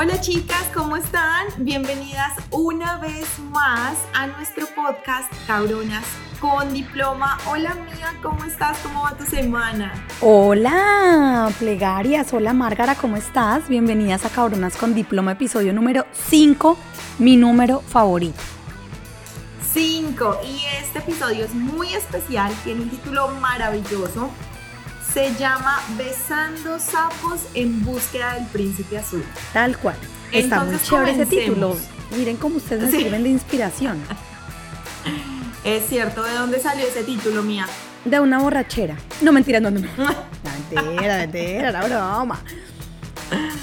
Hola chicas, ¿cómo están? Bienvenidas una vez más a nuestro podcast Cabronas con diploma. Hola mía, ¿cómo estás? ¿Cómo va tu semana? Hola, plegarias. Hola, Márgara, ¿cómo estás? Bienvenidas a Cabronas con diploma, episodio número 5, mi número favorito. 5. Y este episodio es muy especial, tiene un título maravilloso. Se llama Besando sapos en búsqueda del príncipe azul. Tal cual. Está muy chévere ese título. Miren cómo ustedes me Sí. sirven de inspiración. Es cierto, ¿de dónde salió ese título, mía? De una borrachera. No, mentira, no, no, no. Mentira, la broma.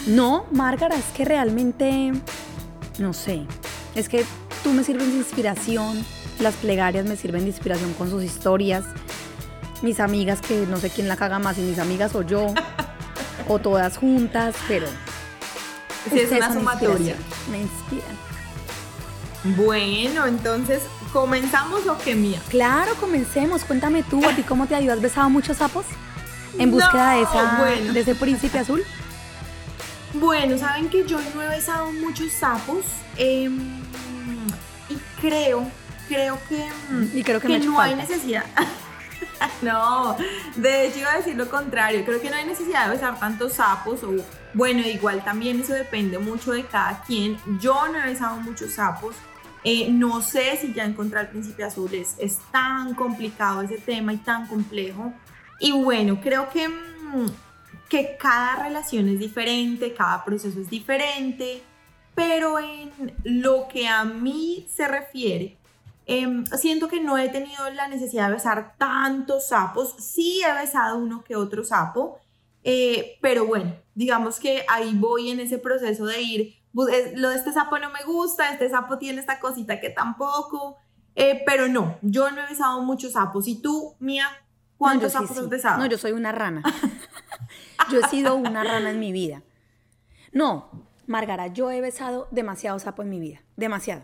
No, Márgara, es que realmente, no sé, es que tú me sirves de inspiración, las plegarias me sirven de inspiración con sus historias, mis amigas que no sé quién la caga más, si mis amigas o yo, o todas juntas, pero Sí, es una sumatoria. me inspiran. Bueno, entonces, ¿comenzamos o qué, mía? Claro, comencemos, cuéntame tú, ¿a ti cómo te ha ido? ¿Has besado muchos sapos? En búsqueda de, esa, bueno. de ese príncipe azul. Bueno, saben que yo no he besado muchos sapos em, y creo, creo que, Y creo que me no hay falta. necesidad. no, de hecho iba a decir lo contrario, creo que no hay necesidad de besar tantos sapos o bueno, igual también eso depende mucho de cada quien. Yo no he besado muchos sapos. eh, no sé si ya encontrar el príncipe azul es, es tan complicado ese tema y tan complejo. Y bueno, creo que, mm, que cada relación es diferente, cada proceso es diferente, pero en lo que a mí se refiere, em, siento que no he tenido la necesidad de besar tantos sapos. Sí he besado uno que otro sapo, eh, pero bueno, digamos que ahí voy en ese proceso de ir, lo de este sapo no me gusta, este sapo tiene esta cosita que tampoco, eh, pero no, yo no he besado muchos sapos. ¿Y tú, Mía, cuántos No, yo sí, sapos sí. has besado? No, yo soy una rana. yo he sido una rana en mi vida. No, Margara, yo he besado demasiado sapo en mi vida. Demasiado.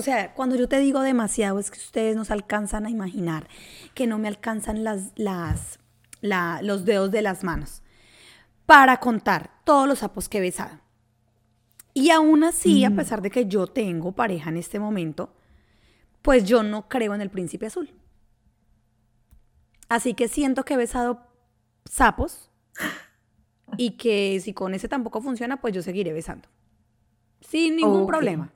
O sea, cuando yo te digo demasiado es que ustedes no se alcanzan a imaginar, que no me alcanzan las, las, la- los dedos de las manos para contar todos los sapos que he besado. Y aún así, a pesar de que yo tengo pareja en este momento, pues yo no creo en el príncipe azul. Así que siento que he besado sapos y que si con ese tampoco funciona, pues yo seguiré besando. Sin ningún problema.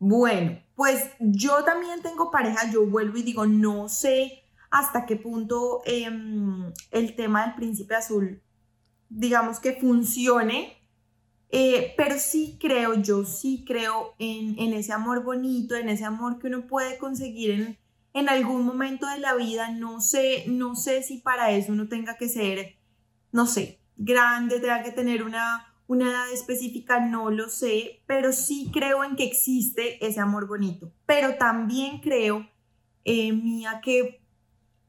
Bueno, pues yo también tengo pareja, yo vuelvo y digo, no sé hasta qué punto em, el tema del príncipe azul, digamos que funcione, eh, pero sí creo, yo sí creo en, en ese amor bonito, en ese amor que uno puede conseguir en, en algún momento de la vida, no sé, no sé si para eso uno tenga que ser, no sé, grande, tenga que tener una, una edad específica, no lo sé, pero sí creo en que existe ese amor bonito. Pero también creo, eh, Mía, que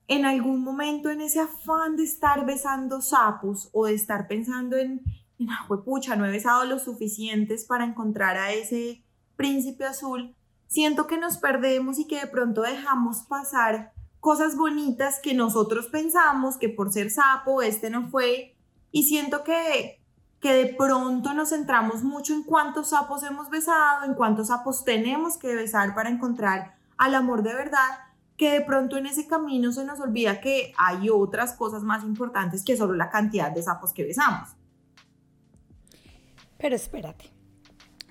en algún momento en ese afán de estar besando sapos o de estar pensando en, en "Ah, pucha, no he besado los suficientes para encontrar a ese príncipe azul, siento que nos perdemos y que de pronto dejamos pasar cosas bonitas que nosotros pensamos que por ser sapo este no fue y siento que, que de pronto nos centramos mucho en cuántos sapos hemos besado, en cuántos sapos tenemos que besar para encontrar al amor de verdad, que de pronto en ese camino se nos olvida que hay otras cosas más importantes que solo la cantidad de sapos que besamos. Pero espérate.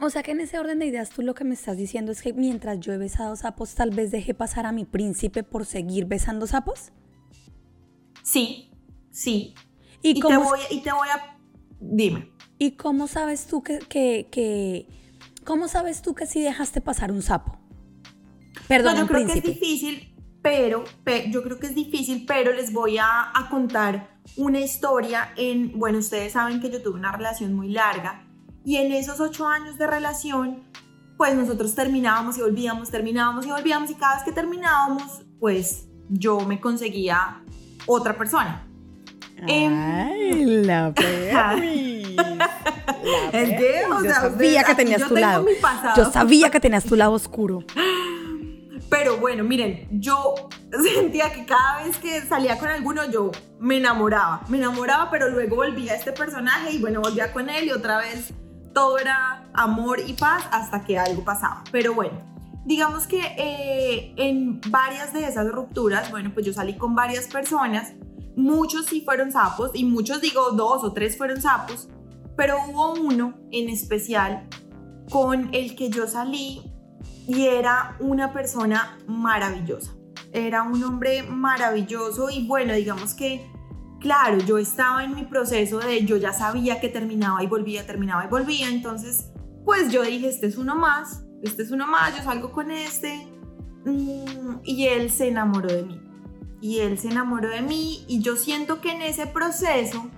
O sea que en ese orden de ideas tú lo que me estás diciendo es que mientras yo he besado sapos, tal vez dejé pasar a mi príncipe por seguir besando sapos. Sí, sí. ¿Y, Y, te, cómo, voy, y te voy a... Dime. ¿y cómo sabes tú que, que, que- ¿Cómo sabes tú que sí dejaste pasar un sapo? Perdón, No, yo un creo que príncipe. es difícil, pero, pe- yo creo que es difícil, pero les voy a, a contar una historia en, bueno, ustedes saben que yo tuve una relación muy larga y en esos ocho años de relación, pues nosotros terminábamos y volvíamos, terminábamos y volvíamos y cada vez que terminábamos, pues yo me conseguía otra persona. Em, Ay, la perris. La Es que, o perris. sea, yo sabía que tenías tu lado. Yo sabía que tenías tu lado oscuro. Pero bueno, miren, yo sentía que cada vez que salía con alguno yo me enamoraba, me enamoraba, pero luego volvía a este personaje y bueno, volvía con él y otra vez todo era amor y paz hasta que algo pasaba. Pero bueno, digamos que eh, en varias de esas rupturas, bueno, pues yo salí con varias personas, muchos sí fueron sapos y muchos digo dos o tres fueron sapos, pero hubo uno en especial con el que yo salí y era una persona maravillosa. Era un hombre maravilloso y bueno, digamos que, claro, yo estaba en mi proceso de yo ya sabía que terminaba y volvía, terminaba y volvía, entonces pues yo dije, este es uno más, este es uno más, yo salgo con este mm, y él se enamoró de mí. Y él se enamoró de mí y yo siento que en ese proceso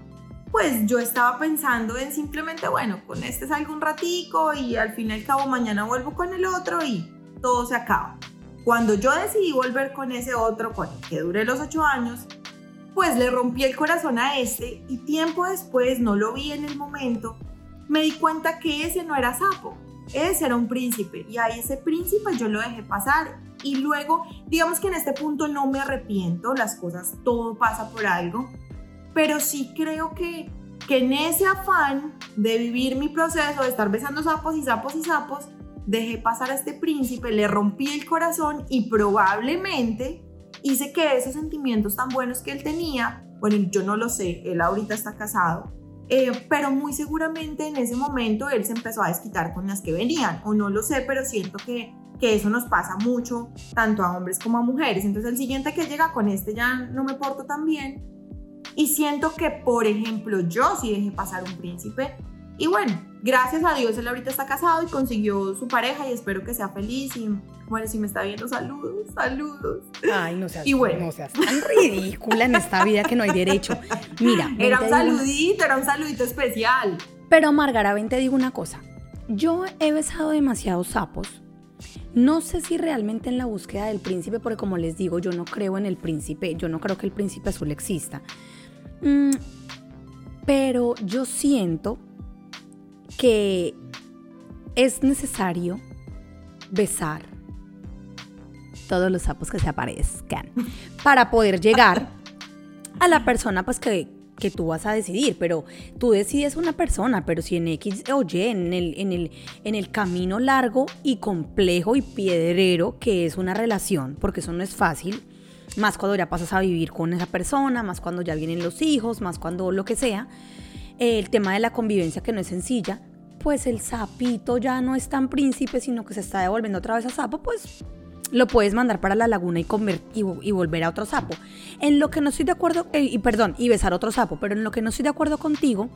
pues yo estaba pensando en simplemente, bueno, con este salgo un ratico y al fin y al cabo mañana vuelvo con el otro y todo se acaba. Cuando yo decidí volver con ese otro, con que duré los ocho años, pues le rompí el corazón a este y tiempo después, no lo vi en el momento, me di cuenta que ese no era sapo, ese era un príncipe y a ese príncipe yo lo dejé pasar y luego, digamos que en este punto no me arrepiento, las cosas, todo pasa por algo pero sí creo que, que en ese afán de vivir mi proceso, de estar besando sapos y sapos y sapos, dejé pasar a este príncipe, le rompí el corazón y probablemente hice que esos sentimientos tan buenos que él tenía, bueno, yo no lo sé, él ahorita está casado, eh, pero muy seguramente en ese momento él se empezó a desquitar con las que venían, o no lo sé, pero siento que, que eso nos pasa mucho, tanto a hombres como a mujeres. Entonces el siguiente que llega con este ya no me porto tan bien, y siento que, por ejemplo, yo sí dejé pasar un príncipe. Y bueno, gracias a Dios él ahorita está casado y consiguió su pareja y espero que sea feliz. Y bueno, si me está viendo, saludos, saludos. Ay, no seas, y bueno. no seas tan ridícula en esta vida que no hay derecho. Mira, era un saludito, era un saludito especial. Pero Margarita, ven te digo una cosa. Yo he besado demasiados sapos. No sé si realmente en la búsqueda del príncipe, porque como les digo, yo no creo en el príncipe, yo no creo que el príncipe azul exista. Mm, pero yo siento que es necesario besar todos los sapos que se aparezcan para poder llegar a la persona pues que, que tú vas a decidir, pero tú decides una persona, pero si en X o Y, en el, en, el, en el camino largo y complejo y piedrero que es una relación, porque eso no es fácil, más cuando ya pasas a vivir con esa persona, más cuando ya vienen los hijos, más cuando lo que sea. El tema de la convivencia que no es sencilla, pues el sapito ya no es tan príncipe, sino que se está devolviendo otra vez a sapo, pues lo puedes mandar para la laguna y, comer, y, volver a otro sapo. En lo que no estoy de acuerdo, eh, y perdón, y besar otro sapo, pero en lo que no estoy de acuerdo contigo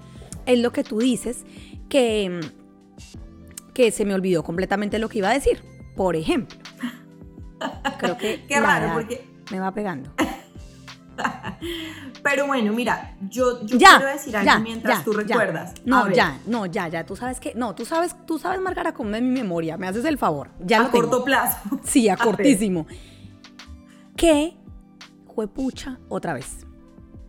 es lo que tú dices, que, que se me olvidó completamente lo que iba a decir. Por ejemplo, creo que... Qué raro, porque me va pegando. Pero bueno, mira, yo, quiero decir algo mientras tú recuerdas. No, ya, no, ya, ya. Tú sabes que, no, tú sabes, tú sabes, Margarita, cómo es mi memoria. Me haces el favor. Ya a corto plazo. Sí, a, cortísimo. ¿Qué? Juepucha otra vez.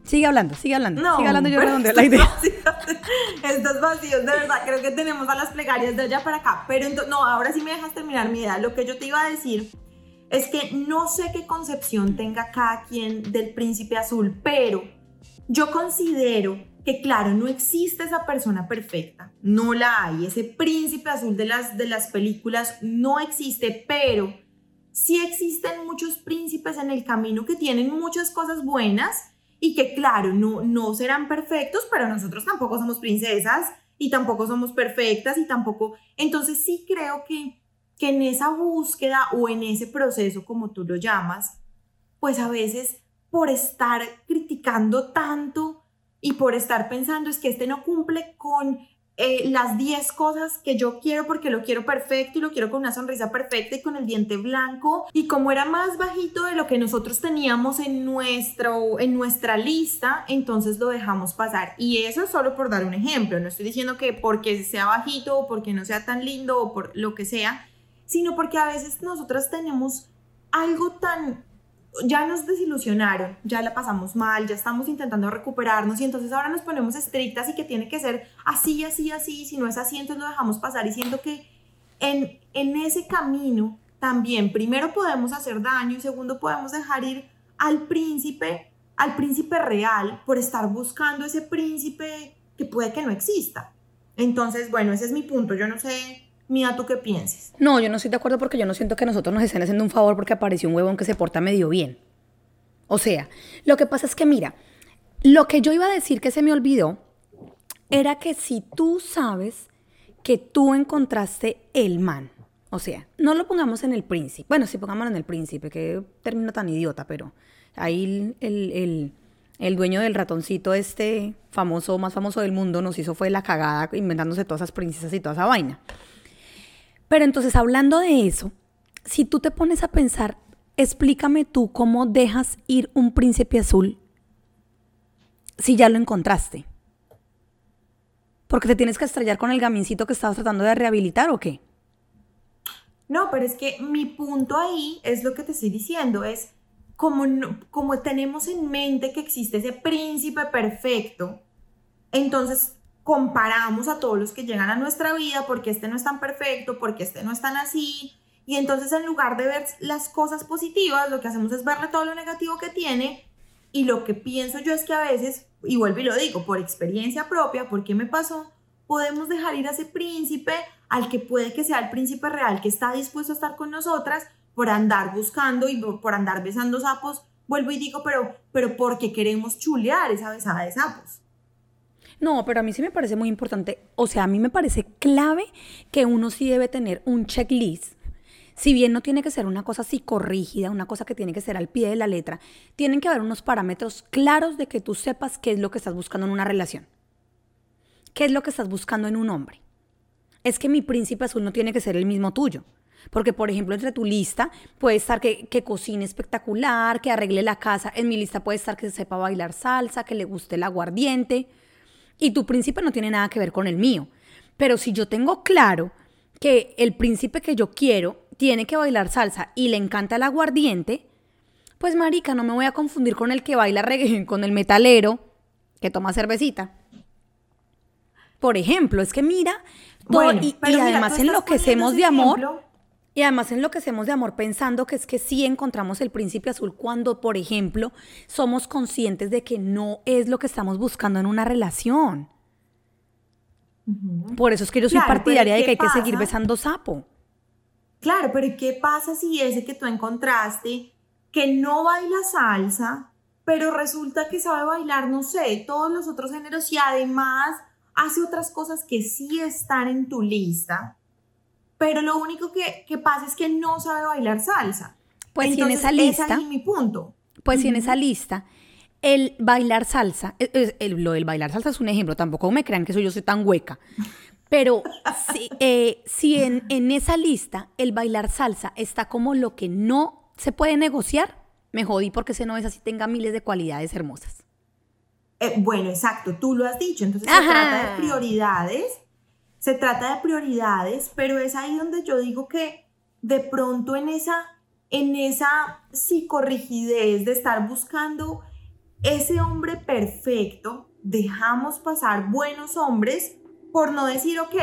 Sigue hablando, sigue hablando. No, sigue hablando yo redondeo la idea. Estos vacíos, de verdad, creo que tenemos a las plegarias de allá para acá. Pero no, ahora sí me dejas terminar mi idea. Lo que yo te iba a decir es que no sé qué concepción tenga cada quien del príncipe azul, pero yo considero que claro, no existe esa persona perfecta, no la hay, ese príncipe azul de las, de las películas no existe, pero sí existen muchos príncipes en el camino que tienen muchas cosas buenas y que claro, no, no serán perfectos, pero nosotros tampoco somos princesas y tampoco somos perfectas y tampoco, entonces sí creo que que en esa búsqueda o en ese proceso, como tú lo llamas, pues a veces por estar criticando tanto y por estar pensando es que este no cumple con eh, las 10 cosas que yo quiero porque lo quiero perfecto y lo quiero con una sonrisa perfecta y con el diente blanco y como era más bajito de lo que nosotros teníamos en, nuestro, en nuestra lista, entonces lo dejamos pasar. Y eso es solo por dar un ejemplo, no estoy diciendo que porque sea bajito o porque no sea tan lindo o por lo que sea, sino porque a veces nosotras tenemos algo tan ya nos desilusionaron, ya la pasamos mal, ya estamos intentando recuperarnos y entonces ahora nos ponemos estrictas y que tiene que ser así, así, así, si no es así, entonces lo dejamos pasar y siento que en, en ese camino también primero podemos hacer daño y segundo podemos dejar ir al príncipe, al príncipe real por estar buscando ese príncipe que puede que no exista. Entonces, bueno, ese es mi punto. Yo no sé, Mía, ¿tú qué piensas? No, yo no estoy de acuerdo porque yo no siento que nosotros nos estén haciendo un favor porque apareció un huevón que se porta medio bien. O sea, lo que pasa es que, mira, lo que yo iba a decir que se me olvidó era que si tú sabes que tú encontraste el man, o sea, no lo pongamos en el príncipe, bueno, sí pongámoslo en el príncipe, que término tan idiota, pero ahí el, el, dueño del ratoncito este famoso, más famoso del mundo, nos hizo fue la cagada inventándose todas esas princesas y toda esa vaina. Pero entonces, hablando de eso, si tú te pones a pensar, explícame tú cómo dejas ir un príncipe azul si ya lo encontraste? ¿Porque te tienes que estrellar con el gamincito que estabas tratando de rehabilitar o qué? No, pero es que mi punto ahí es lo que te estoy diciendo, es como, como tenemos en mente que existe ese príncipe perfecto, entonces comparamos a todos los que llegan a nuestra vida porque este no es tan perfecto, porque este no es tan así, y entonces en lugar de ver las cosas positivas, lo que hacemos es verle todo lo negativo que tiene y lo que pienso yo es que a veces, y vuelvo y lo digo, por experiencia propia, porque me pasó, podemos dejar ir a ese príncipe al que puede que sea el príncipe real que está dispuesto a estar con nosotras por andar buscando y por andar besando sapos. Vuelvo y digo, pero, pero porque queremos chulear esa besada de sapos. No, pero a mí sí me parece muy importante, o sea, a mí me parece clave que uno sí debe tener un checklist si bien no tiene que ser una cosa psicorrígida, una cosa que tiene que ser al pie de la letra, tienen que haber unos parámetros claros de que tú sepas qué es lo que estás buscando en una relación. ¿Qué es lo que estás buscando en un hombre? Es que mi príncipe azul no tiene que ser el mismo tuyo. Porque, por ejemplo, entre tu lista puede estar que, que, cocine espectacular, que arregle la casa. En mi lista puede estar que sepa bailar salsa, que le guste el aguardiente. Y tu príncipe no tiene nada que ver con el mío. Pero si yo tengo claro que el príncipe que yo quiero tiene que bailar salsa y le encanta el aguardiente, pues marica, no me voy a confundir con el que baila reggae, con el metalero que toma cervecita. Por ejemplo, es que mira, y, además enloquecemos de amor. Y además enloquecemos de amor pensando que es que sí encontramos el príncipe azul cuando, por ejemplo, somos conscientes de que no es lo que estamos buscando en una relación. Por eso es que yo soy partidaria de que hay que seguir besando sapo. Claro, pero ¿qué pasa si ese que tú encontraste, que no baila salsa, pero resulta que sabe bailar, no sé, todos los otros géneros y además hace otras cosas que sí están en tu lista, pero lo único que, pasa es que no sabe bailar salsa? Pues si en esa lista... Es mi punto. Pues si en esa lista el bailar salsa, lo del bailar salsa es un ejemplo, tampoco me crean que soy yo soy tan hueca, pero si, eh, si en, en, esa lista el bailar salsa está como lo que no se puede negociar, me jodí porque ese no es así, tenga miles de cualidades hermosas. Eh, bueno, exacto, tú lo has dicho. Entonces se trata de prioridades, se trata de prioridades, pero es ahí donde yo digo que de pronto en esa, en esa psicorrigidez de estar buscando ese hombre perfecto, dejamos pasar buenos hombres por no decir, ok,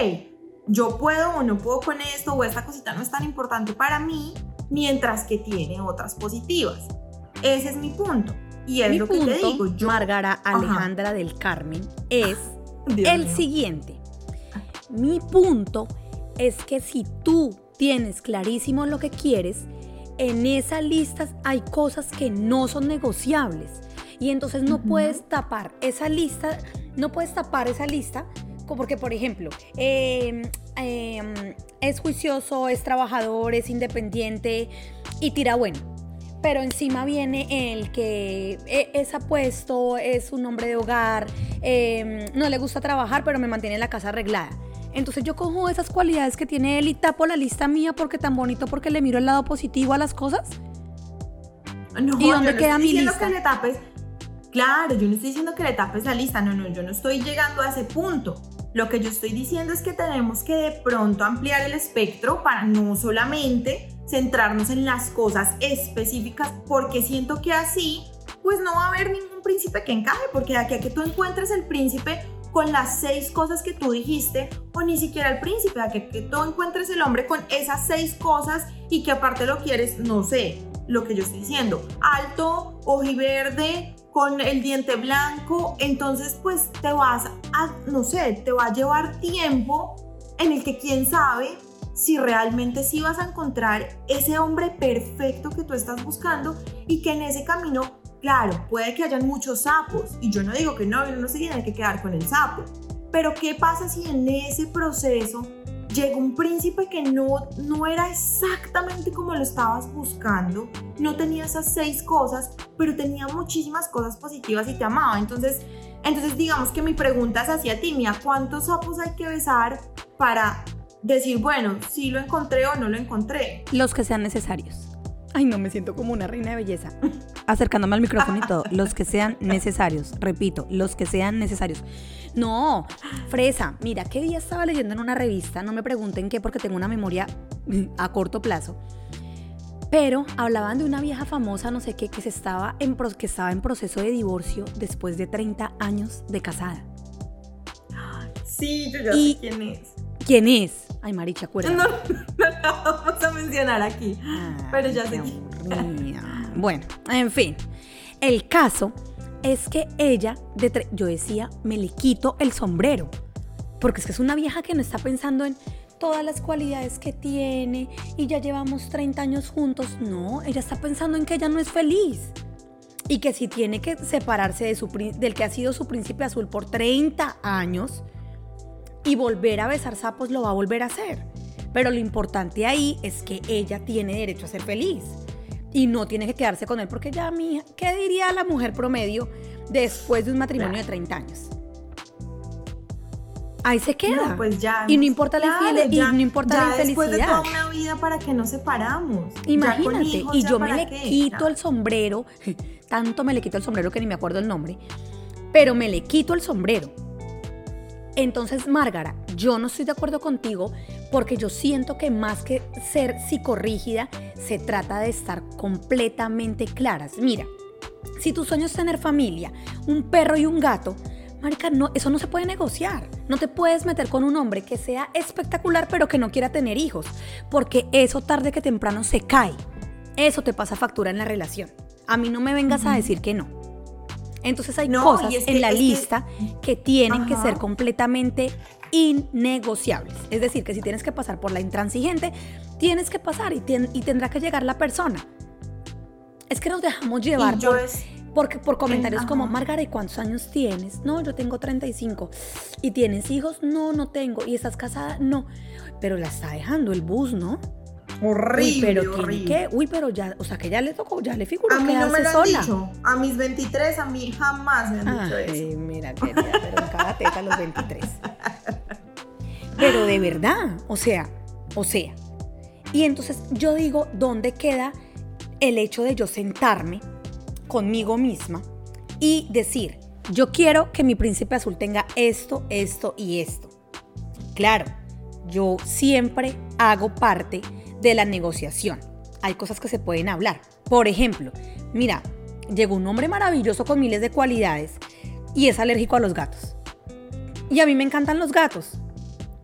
yo puedo o no puedo con esto o esta cosita no es tan importante para mí, mientras que tiene otras positivas. Ese es mi punto. Y es lo que te digo. Yo, Margara Alejandra del Carmen es el siguiente. Mi punto es que si tú tienes clarísimo lo que quieres, en esa lista hay cosas que no son negociables. Y entonces no puedes tapar esa lista, no puedes tapar esa lista porque, por ejemplo, em, em, es juicioso, es trabajador, es independiente y tira bueno. Pero encima viene el que e, es apuesto, es un hombre de hogar, em, no le gusta trabajar, pero me mantiene la casa arreglada. Entonces yo cojo esas cualidades que tiene él y tapo la lista mía porque tan bonito, porque le miro el lado positivo a las cosas. No, ¿Y dónde queda mi lista? Que le tapes. Claro, yo no estoy diciendo que le tapes la lista, no, no, yo no estoy llegando a ese punto. Lo que yo estoy diciendo es que tenemos que de pronto ampliar el espectro para no solamente centrarnos en las cosas específicas, porque siento que así, pues no va a haber ningún príncipe que encaje, porque de aquí a que tú encuentres el príncipe, con las seis cosas que tú dijiste, o ni siquiera el príncipe, a que, tú encuentres el hombre con esas seis cosas y que aparte lo quieres, no sé, lo que yo estoy diciendo, alto, ojiverde, con el diente blanco, entonces pues te vas a, no sé, te va a llevar tiempo en el que quién sabe si realmente sí vas a encontrar ese hombre perfecto que tú estás buscando y que en ese camino, claro, puede que hayan muchos sapos y yo no digo que no, no se tiene que quedar con el sapo, pero ¿qué pasa si en ese proceso llega un príncipe que no, no era exactamente como lo estabas buscando, no tenía esas seis cosas, pero tenía muchísimas cosas positivas y te amaba. Entonces, entonces digamos que mi pregunta es hacia ti, Mía, ¿cuántos sapos hay que besar para decir, bueno, si lo encontré o no lo encontré. Los que sean necesarios. Ay, no, me siento como una reina de belleza. Acercándome al micrófono y todo. Los que sean necesarios. Repito, los que sean necesarios. No, fresa. Mira, ¿qué día estaba leyendo en una revista? No me pregunten qué porque tengo una memoria a corto plazo. Pero hablaban de una vieja famosa, no sé qué, que, se estaba, en, que estaba en proceso de divorcio después de 30 años de casada. Sí, yo ya sé quién es. ¿Quién es? Ay, Maricha, acuérdate. No, no la vamos a mencionar aquí. pero ya sé Bueno, en fin. El caso es que ella, de yo decía, me le quito el sombrero. Porque es que es una vieja que no está pensando en todas las cualidades que tiene y ya llevamos 30 años juntos. No, ella está pensando en que ella no es feliz. Y que si tiene que separarse de su, del que ha sido su príncipe azul por 30 años, y volver a besar sapos lo va a volver a hacer. Pero lo importante ahí es que ella tiene derecho a ser feliz y no tiene que quedarse con él porque ya, mija, ¿qué diría la mujer promedio después de un matrimonio de 30 años? Ahí se queda. pues ya. Y no importa la infidelidad. Y no importa la infelicidad. Después de toda una vida para que nos separamos. Imagínate. y yo me le quito el sombrero. Tanto me le quito el sombrero que ni me acuerdo el nombre. Pero me le quito el sombrero entonces, Márgara, yo no estoy de acuerdo contigo porque yo siento que más que ser psicorrígida, se trata de estar completamente claras. Mira, si tu sueño es tener familia, un perro y un gato, Marica, no, eso no se puede negociar. No te puedes meter con un hombre que sea espectacular pero que no quiera tener hijos, porque eso tarde que temprano se cae. Eso te pasa factura en la relación. A mí no me vengas a decir que no. Entonces hay cosas en la lista que, tienen que ser completamente innegociables. Es decir, que si tienes que pasar por la intransigente, tienes que pasar y, y tendrá que llegar la persona. Es que nos dejamos llevar por, por, comentarios como, Margarita, ¿cuántos años tienes? No, yo tengo 35. ¿Y tienes hijos? No, no tengo. ¿Y estás casada? No. Pero la está dejando el bus, ¿no? Horrible. Uy, pero horrible. ¿qué? Uy, pero ya, o sea, que ya le tocó, ya le figuró A mí no me lo han dicho. A mis 23, a mí jamás me han dicho eso. mira, querida, pero en cada teta los 23. Pero de verdad, o sea, o sea. Y entonces yo digo, ¿dónde queda el hecho de yo sentarme conmigo misma y decir, yo quiero que mi príncipe azul tenga esto, esto y esto? Claro, yo siempre hago parte de la negociación. Hay cosas que se pueden hablar. Por ejemplo, mira, llegó un hombre maravilloso con miles de cualidades y es alérgico a los gatos. Y a mí me encantan los gatos.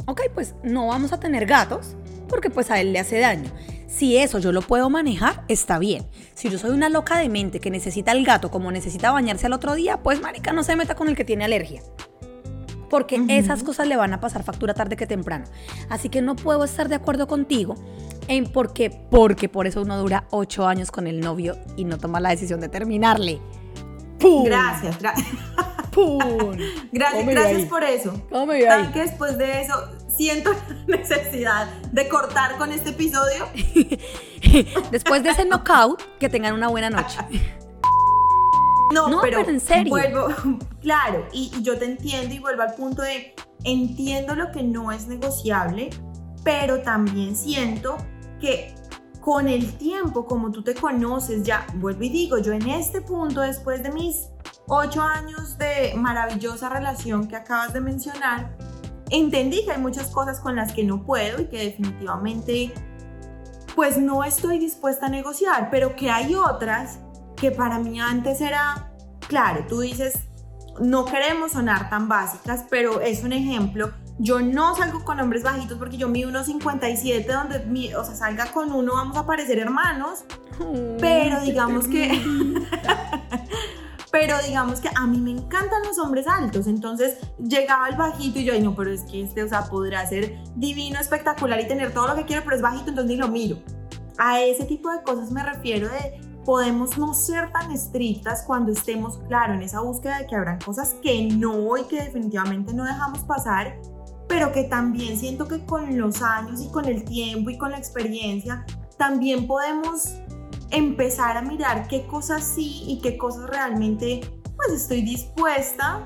Ok, pues no vamos a tener gatos porque pues a él le hace daño. Si eso yo lo puedo manejar, está bien. Si yo soy una loca de mente que necesita el gato como necesita bañarse al otro día, pues marica no se meta con el que tiene alergia porque esas cosas le van a pasar factura tarde que temprano. Así que no puedo estar de acuerdo contigo en por qué, porque por eso uno dura ocho años con el novio y no toma la decisión de terminarle. ¡Pum! Gracias, gracias. ¡Pum! gracias, gracias por eso. ¿Cómo que después de eso siento la necesidad de cortar con este episodio. después de ese knockout, que tengan una buena noche. No, pero, en serio. Vuelvo, claro, y, yo te entiendo y vuelvo al punto de entiendo lo que no es negociable, pero también siento que con el tiempo, como tú te conoces, ya vuelvo y digo, yo en este punto, después de mis ocho años de maravillosa relación que acabas de mencionar, entendí que hay muchas cosas con las que no puedo y que definitivamente pues no estoy dispuesta a negociar, pero que hay otras que para mí antes era, claro, tú dices, no queremos sonar tan básicas, pero es un ejemplo. Yo no salgo con hombres bajitos porque yo mido unos 57, donde, mi, o sea, salga con uno vamos a parecer hermanos. pero digamos que... pero digamos que a mí me encantan los hombres altos, entonces llegaba el bajito y yo, ay no, pero es que este, o sea, podrá ser divino, espectacular y tener todo lo que quiero, pero es bajito, entonces ni lo miro. A ese tipo de cosas me refiero de podemos no ser tan estrictas cuando estemos, claro, en esa búsqueda de que habrán cosas que no y que definitivamente no dejamos pasar, pero que también siento que con los años y con el tiempo y con la experiencia, también podemos empezar a mirar qué cosas sí y qué cosas realmente pues estoy dispuesta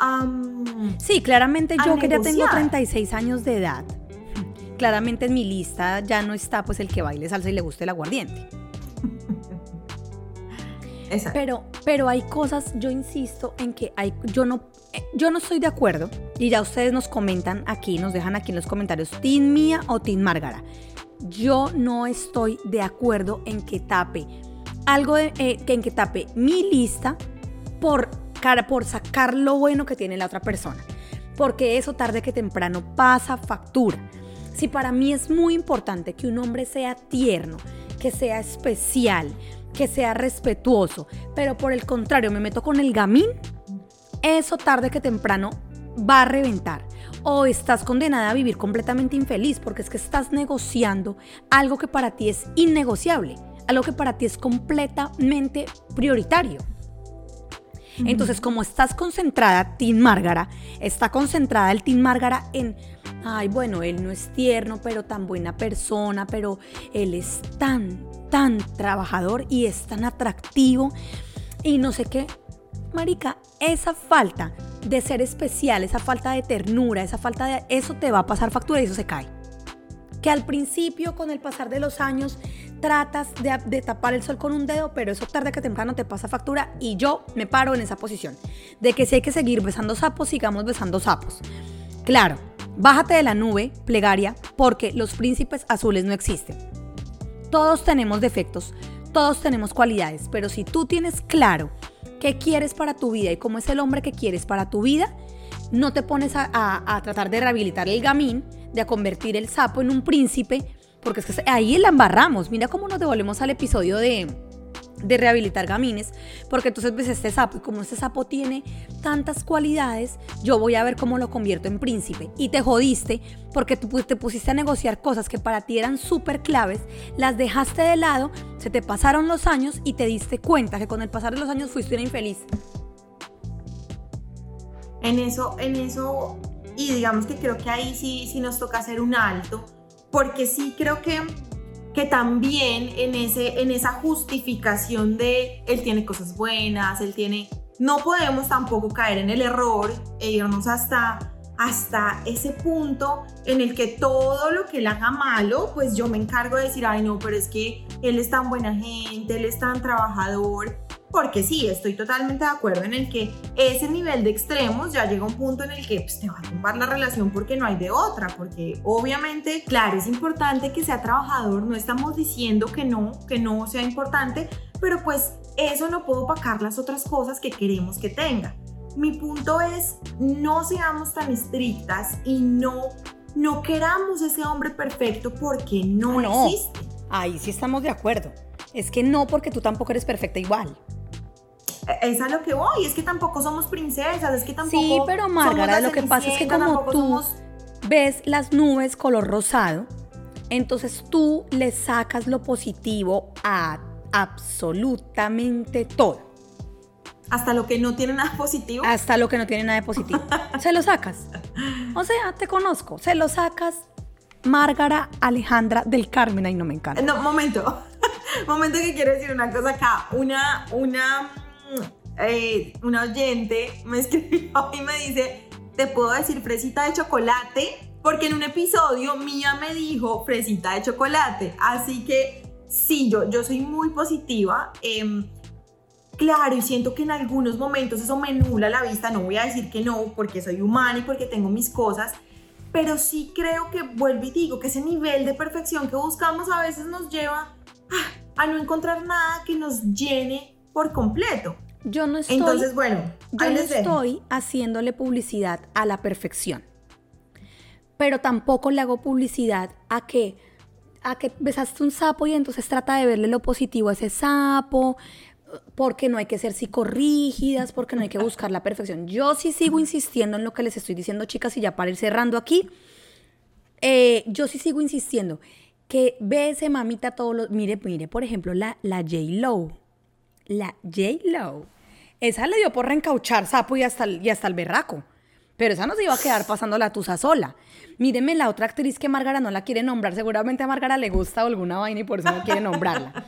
a... Sí, claramente yo que ya tengo 36 años de edad, claramente en mi lista ya no está pues el que baile salsa y le guste el aguardiente. Pero, pero hay cosas, yo insisto en que hay, yo no, yo no estoy de acuerdo y ya ustedes nos comentan aquí, nos dejan aquí en los comentarios, Team Mía o Team Márgara. Yo no estoy de acuerdo en que tape algo de, eh, en que tape mi lista por, por sacar lo bueno que tiene la otra persona. Porque eso tarde que temprano pasa factura. Si para mí es muy importante que un hombre sea tierno, que sea especial, que sea respetuoso, pero por el contrario me meto con el gamín, eso tarde que temprano va a reventar. O estás condenada a vivir completamente infeliz porque es que estás negociando algo que para ti es innegociable, algo que para ti es completamente prioritario. Entonces, como estás concentrada, Tim Márgara, está concentrada el Tim Márgara en, ay, bueno, él no es tierno, pero tan buena persona, pero él es tan, tan trabajador y es tan atractivo y no sé qué. Marica, esa falta de ser especial, esa falta de ternura, esa falta de... Eso te va a pasar factura y eso se cae. Que al principio, con el pasar de los años, tratas de, de, tapar el sol con un dedo, pero eso tarde que temprano te pasa factura y yo me paro en esa posición. De que si hay que seguir besando sapos, sigamos besando sapos. Claro, bájate de la nube, plegaria, porque los príncipes azules no existen. Todos tenemos defectos, todos tenemos cualidades, pero si tú tienes claro qué quieres para tu vida y cómo es el hombre que quieres para tu vida, no te pones a, tratar de rehabilitar el gamín, de convertir el sapo en un príncipe, porque es que ahí la embarramos. Mira cómo nos devolvemos al episodio de, de rehabilitar gamines, porque entonces ves este sapo y como este sapo tiene tantas cualidades, yo voy a ver cómo lo convierto en príncipe. Y te jodiste porque tú te pusiste a negociar cosas que para ti eran súper claves, las dejaste de lado, se te pasaron los años y te diste cuenta que con el pasar de los años fuiste una infeliz. En eso, en eso, y digamos que creo que ahí sí, sí nos toca hacer un alto, porque sí creo que que también en, ese, en esa justificación de él tiene cosas buenas, él tiene... No podemos tampoco caer en el error e irnos hasta, hasta ese punto en el que todo lo que él haga malo, pues yo me encargo de decir, ay no, pero es que él es tan buena gente, él es tan trabajador, porque sí, estoy totalmente de acuerdo en el que ese nivel de extremos ya llega a un punto en el que pues, te va a tumbar la relación porque no hay de otra, porque obviamente, claro, es importante que sea trabajador, no estamos diciendo que no, que no sea importante, pero pues eso no puede opacar las otras cosas que queremos que tenga. Mi punto es, no seamos tan estrictas y no, no queramos ese hombre perfecto porque no, no existe. Ahí sí estamos de acuerdo. Es que no porque tú tampoco eres perfecta igual es a lo que voy, es que tampoco somos princesas, es que tampoco. Sí, pero Márgara, lo que pasa es que como tú ves las nubes color rosado, entonces tú le sacas lo positivo a absolutamente todo. Hasta lo que no tiene nada positivo. Hasta lo que no tiene nada de positivo. se lo sacas. O sea, te conozco. Se lo sacas. Márgara Alejandra del Carmen. Ahí no me encanta. No, momento. momento que quiero decir una cosa acá. Una, una eh, una oyente me escribió y me dice, ¿te puedo decir fresita de chocolate? Porque en un episodio Mía me dijo fresita de chocolate. Así que sí, yo, yo soy muy positiva. Em, claro, y siento que en algunos momentos eso me nula la vista. No voy a decir que no, porque soy humana y porque tengo mis cosas. Pero sí creo que, vuelvo y digo, que ese nivel de perfección que buscamos a veces nos lleva a no encontrar nada que nos llene por completo. Yo no estoy, Entonces, bueno, yo no estoy haciéndole publicidad a la perfección. Pero tampoco le hago publicidad a que, a que besaste un sapo y entonces trata de verle lo positivo a ese sapo, porque no hay que ser psicorrígidas, porque no hay que buscar la perfección. Yo sí sigo insistiendo en lo que les estoy diciendo, chicas, y ya para ir cerrando aquí, eh, yo sí sigo insistiendo que ve ese mamita todos los... Mire, mire, por ejemplo, la, la J-Lo. La J-Lo. Esa le dio por reencauchar sapo y hasta, el- y hasta el berraco. Pero esa no se iba a quedar pasando la tusa sola. Míreme la otra actriz que Márgara no la quiere nombrar. Seguramente a Márgara le gusta alguna vaina y por eso no quiere nombrarla.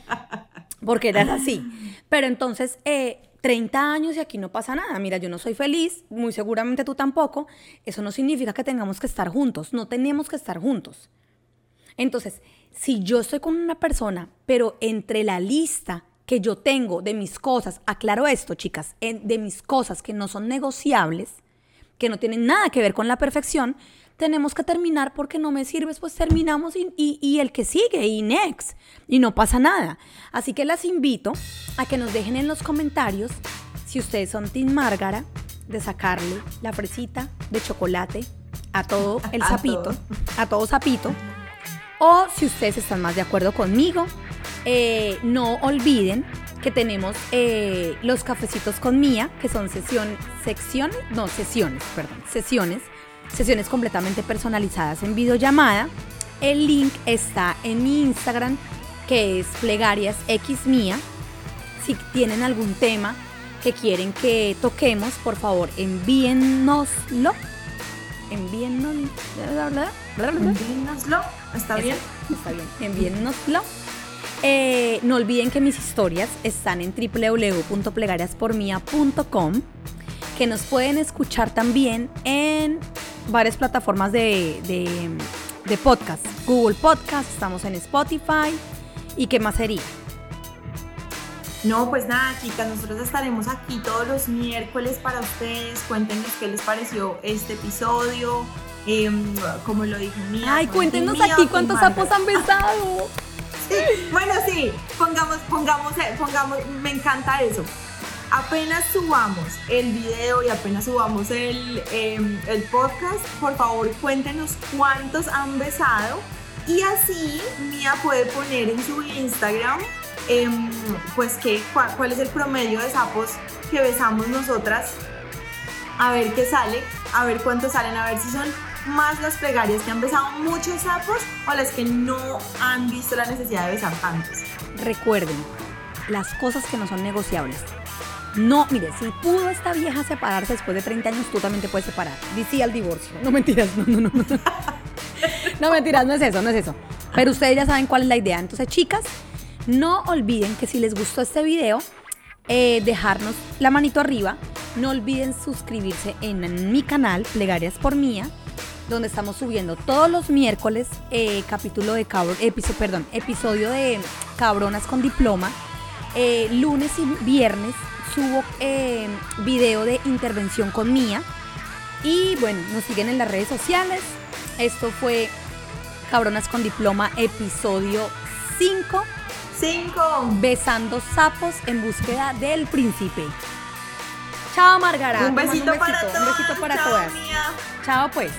Porque era así. Pero entonces, eh, 30 años y aquí no pasa nada. Mira, yo no soy feliz, muy seguramente tú tampoco. Eso no significa que tengamos que estar juntos. No tenemos que estar juntos. Entonces, si yo estoy con una persona, pero entre la lista que yo tengo de mis cosas, aclaro esto, chicas, en- de mis cosas que no son negociables, que no tienen nada que ver con la perfección, tenemos que terminar porque no me sirves, pues terminamos y, y- y el que sigue y next, y no pasa nada. Así que las invito a que nos dejen en los comentarios si ustedes son Team Márgara, de sacarle la fresita de chocolate a todo el sapito, a todo sapito, o si ustedes están más de acuerdo conmigo, eh, no olviden que tenemos eh, los cafecitos con Mía, que son sesión, secciones, no, sesiones, perdón, sesiones, sesiones completamente personalizadas en videollamada. El link está en mi Instagram, que es plegarias x mía. Si tienen algún tema que quieren que toquemos, por favor, envíennoslo. Envíennoslo. Envíenoslo, ¿está bien? Está bien, envíennoslo. Eh, no olviden que mis historias están en www.plegariaspormia.com, que nos pueden escuchar también en varias plataformas de, de, de podcast. Google Podcast, estamos en Spotify. ¿Y qué más sería? No, pues nada, chicas, nosotros estaremos aquí todos los miércoles para ustedes. Cuéntenos qué les pareció este episodio. Em, como lo dijo Mía. Ay, cuéntenos Mía aquí cuántos sapos han besado. Sí, bueno, sí, pongamos, pongamos, eh, pongamos, me encanta eso. Apenas subamos el video y apenas subamos el, em, el podcast, por favor cuéntenos cuántos han besado y así Mía puede poner en su Instagram em, pues que, cua- cuál es el promedio de sapos que besamos nosotras a ver qué sale, a ver cuántos salen, a ver si son más las plegarias que han besado muchos sapos o las que no han visto la necesidad de besar tantos. Recuerden, las cosas que no son negociables. No, mire, si pudo esta vieja separarse después de 30 años, tú también te puedes separar. Dice al divorcio. No mentiras, no, no, no. No, no mentiras, no es eso, no es eso. Pero ustedes ya saben cuál es la idea. Entonces, chicas, no olviden que si les gustó este video, eh, dejarnos la manito arriba. No olviden suscribirse en mi canal, Plegarias por Mía, donde estamos subiendo todos los miércoles eh, capítulo de cabro, episo- perdón, episodio de Cabronas con Diploma. Eh, lunes y viernes subo eh, video de intervención con Mía. Y bueno, nos siguen en las redes sociales. Esto fue Cabronas con Diploma, episodio 5. Cinco. Besando sapos en búsqueda del príncipe. Chao, Margarita. Un besito, para todos. Un besito para Chao, todas. Mía. Chao, pues.